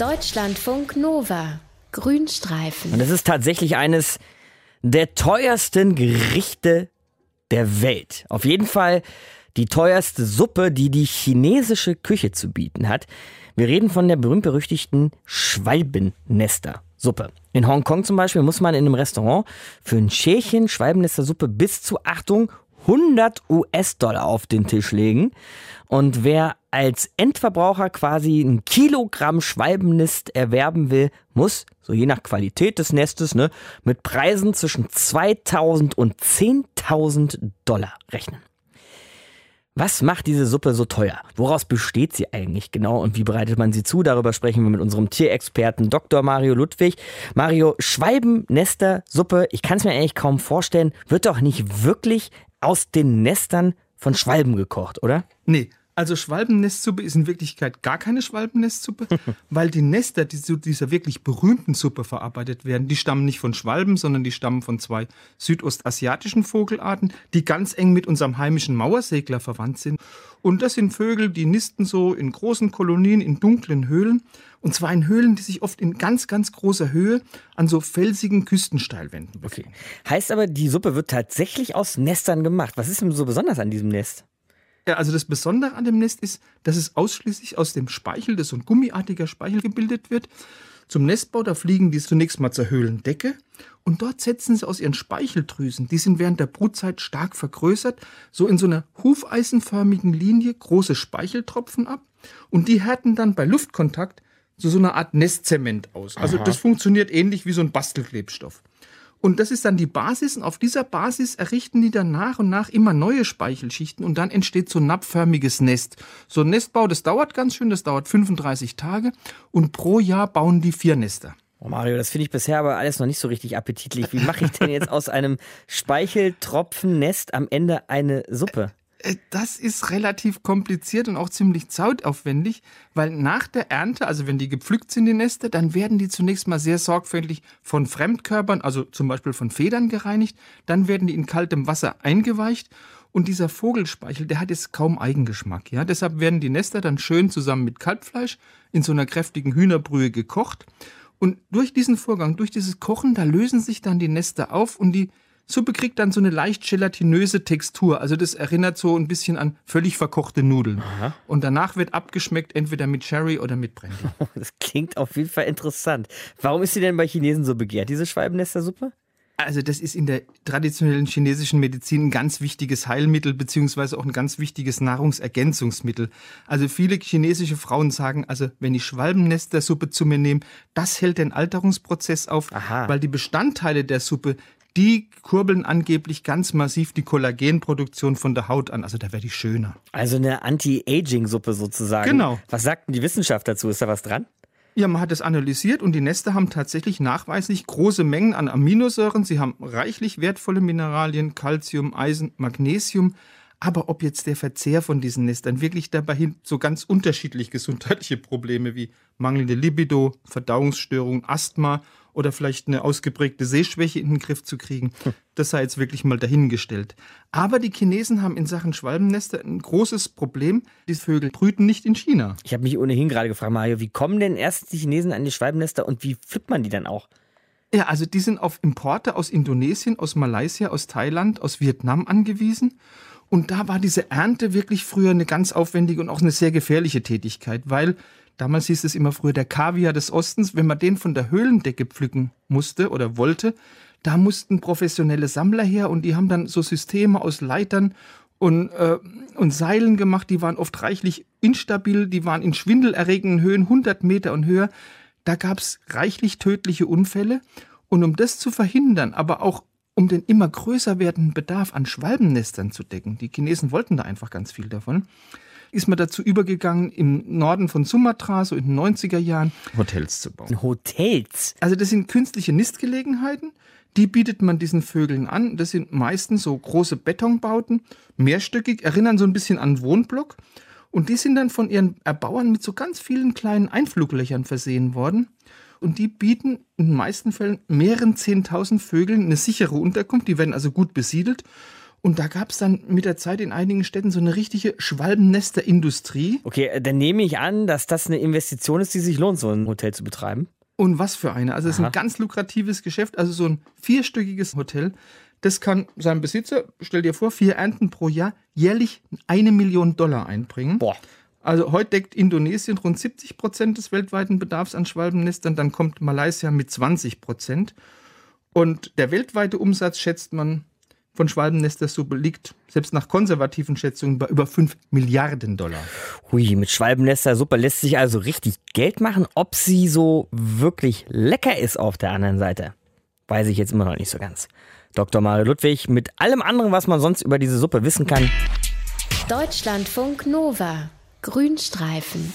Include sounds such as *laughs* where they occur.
Deutschlandfunk Nova. Grünstreifen. Und es ist tatsächlich eines der teuersten Gerichte der Welt. Auf jeden Fall die teuerste Suppe, die die chinesische Küche zu bieten hat. Wir reden von der berühmt-berüchtigten Schwalbennester-Suppe. In Hongkong zum Beispiel muss man in einem Restaurant für ein Schälchen Schwalbennester-Suppe bis zu, Achtung, 100 US-Dollar auf den Tisch legen. Und wer als Endverbraucher quasi ein Kilogramm Schwalbennest erwerben will, muss, so je nach Qualität des Nestes, ne, mit Preisen zwischen 2000 und 10.000 Dollar rechnen. Was macht diese Suppe so teuer? Woraus besteht sie eigentlich genau und wie bereitet man sie zu? Darüber sprechen wir mit unserem Tierexperten Dr. Mario Ludwig. Mario, Schwalbennester-Suppe, ich kann es mir eigentlich kaum vorstellen, wird doch nicht wirklich aus den Nestern von Schwalben gekocht, oder? Nee, also Schwalbennestsuppe ist in Wirklichkeit gar keine Schwalbennestsuppe, *laughs* weil die Nester, die zu dieser wirklich berühmten Suppe verarbeitet werden, die stammen nicht von Schwalben, sondern die stammen von zwei südostasiatischen Vogelarten, die ganz eng mit unserem heimischen Mauersegler verwandt sind. Und das sind Vögel, die nisten so in großen Kolonien in dunklen Höhlen. Und zwar in Höhlen, die sich oft in ganz, ganz großer Höhe an so felsigen Küstensteilwänden befinden. Okay. Heißt aber, die Suppe wird tatsächlich aus Nestern gemacht. Was ist denn so besonders an diesem Nest? Ja, also das Besondere an dem Nest ist, dass es ausschließlich aus dem Speichel, das so ein gummiartiger Speichel gebildet wird. Zum Nestbau, da fliegen die zunächst mal zur Höhlendecke und dort setzen sie aus ihren Speicheldrüsen, die sind während der Brutzeit stark vergrößert, so in so einer hufeisenförmigen Linie große Speicheltropfen ab und die härten dann bei Luftkontakt zu so einer Art Nestzement aus. Also Aha. das funktioniert ähnlich wie so ein Bastelklebstoff. Und das ist dann die Basis. Und auf dieser Basis errichten die dann nach und nach immer neue Speichelschichten und dann entsteht so ein nappförmiges Nest. So ein Nestbau, das dauert ganz schön, das dauert 35 Tage und pro Jahr bauen die vier Nester. Oh Mario, das finde ich bisher aber alles noch nicht so richtig appetitlich. Wie mache ich denn jetzt aus einem Speicheltropfennest am Ende eine Suppe? Äh, das ist relativ kompliziert und auch ziemlich zautaufwendig, weil nach der Ernte, also wenn die gepflückt sind, die Nester, dann werden die zunächst mal sehr sorgfältig von Fremdkörpern, also zum Beispiel von Federn gereinigt, dann werden die in kaltem Wasser eingeweicht und dieser Vogelspeichel, der hat jetzt kaum Eigengeschmack. Ja? Deshalb werden die Nester dann schön zusammen mit Kalbfleisch in so einer kräftigen Hühnerbrühe gekocht. Und durch diesen Vorgang, durch dieses Kochen, da lösen sich dann die Nester auf und die Suppe kriegt dann so eine leicht gelatinöse Textur. Also das erinnert so ein bisschen an völlig verkochte Nudeln. Aha. Und danach wird abgeschmeckt, entweder mit Sherry oder mit Brandy. *laughs* Das klingt auf jeden Fall interessant. Warum ist sie denn bei Chinesen so begehrt, diese Schwalbennestersuppe? Also das ist in der traditionellen chinesischen Medizin ein ganz wichtiges Heilmittel beziehungsweise auch ein ganz wichtiges Nahrungsergänzungsmittel. Also viele chinesische Frauen sagen, also wenn ich Schwalbennestersuppe zu mir nehme, das hält den Alterungsprozess auf, Aha. weil die Bestandteile der Suppe, die kurbeln angeblich ganz massiv die Kollagenproduktion von der Haut an. Also da werde ich schöner. Also eine Anti-Aging-Suppe sozusagen. Genau. Was sagt denn die Wissenschaft dazu? Ist da was dran? Ja, man hat es analysiert und die Nester haben tatsächlich nachweislich große Mengen an Aminosäuren. Sie haben reichlich wertvolle Mineralien, Calcium, Eisen, Magnesium. Aber ob jetzt der Verzehr von diesen Nestern wirklich dabei hin so ganz unterschiedlich gesundheitliche Probleme wie mangelnde Libido, Verdauungsstörungen, Asthma oder vielleicht eine ausgeprägte Sehschwäche in den Griff zu kriegen. Hm. Das sei jetzt wirklich mal dahingestellt. Aber die Chinesen haben in Sachen Schwalbennester ein großes Problem. Die Vögel brüten nicht in China. Ich habe mich ohnehin gerade gefragt, Mario, wie kommen denn erst die Chinesen an die Schwalbennester und wie pflückt man die dann auch? Ja, also die sind auf Importe aus Indonesien, aus Malaysia, aus Thailand, aus Vietnam angewiesen. Und da war diese Ernte wirklich früher eine ganz aufwendige und auch eine sehr gefährliche Tätigkeit, weil Damals hieß es immer früher der Kaviar des Ostens. Wenn man den von der Höhlendecke pflücken musste oder wollte, da mussten professionelle Sammler her und die haben dann so Systeme aus Leitern und, äh, und Seilen gemacht. Die waren oft reichlich instabil, die waren in schwindelerregenden Höhen, 100 Meter und höher. Da gab es reichlich tödliche Unfälle. Und um das zu verhindern, aber auch um den immer größer werdenden Bedarf an Schwalbennestern zu decken, die Chinesen wollten da einfach ganz viel davon, ist man dazu übergegangen, im Norden von Sumatra, so in den 90er Jahren, Hotels zu bauen. Hotels? Also das sind künstliche Nistgelegenheiten. Die bietet man diesen Vögeln an. Das sind meistens so große Betonbauten, mehrstöckig, erinnern so ein bisschen an Wohnblock. Und die sind dann von ihren Erbauern mit so ganz vielen kleinen Einfluglöchern versehen worden. Und die bieten in den meisten Fällen mehreren Zehntausend Vögeln eine sichere Unterkunft. Die werden also gut besiedelt. Und da gab es dann mit der Zeit in einigen Städten so eine richtige Schwalbennesterindustrie. Okay, äh, dann nehme ich an, dass das eine Investition ist, die sich lohnt, so ein Hotel zu betreiben. Und was für eine. Also es ist ein ganz lukratives Geschäft. Also so ein vierstöckiges Hotel, das kann seinem Besitzer, stell dir vor, vier Ernten pro Jahr, jährlich eine Million Dollar einbringen. Boah. Also heute deckt Indonesien rund 70 Prozent des weltweiten Bedarfs an Schwalbennestern, dann kommt Malaysia mit 20 Prozent. Und der weltweite Umsatz, schätzt man, von Schwalbennestersuppe liegt selbst nach konservativen Schätzungen bei über 5 Milliarden Dollar. Hui, mit Schwalbennestersuppe lässt sich also richtig Geld machen. Ob sie so wirklich lecker ist auf der anderen Seite, weiß ich jetzt immer noch nicht so ganz. Dr. Mario Ludwig mit allem anderen, was man sonst über diese Suppe wissen kann. Deutschlandfunk Nova. Grünstreifen.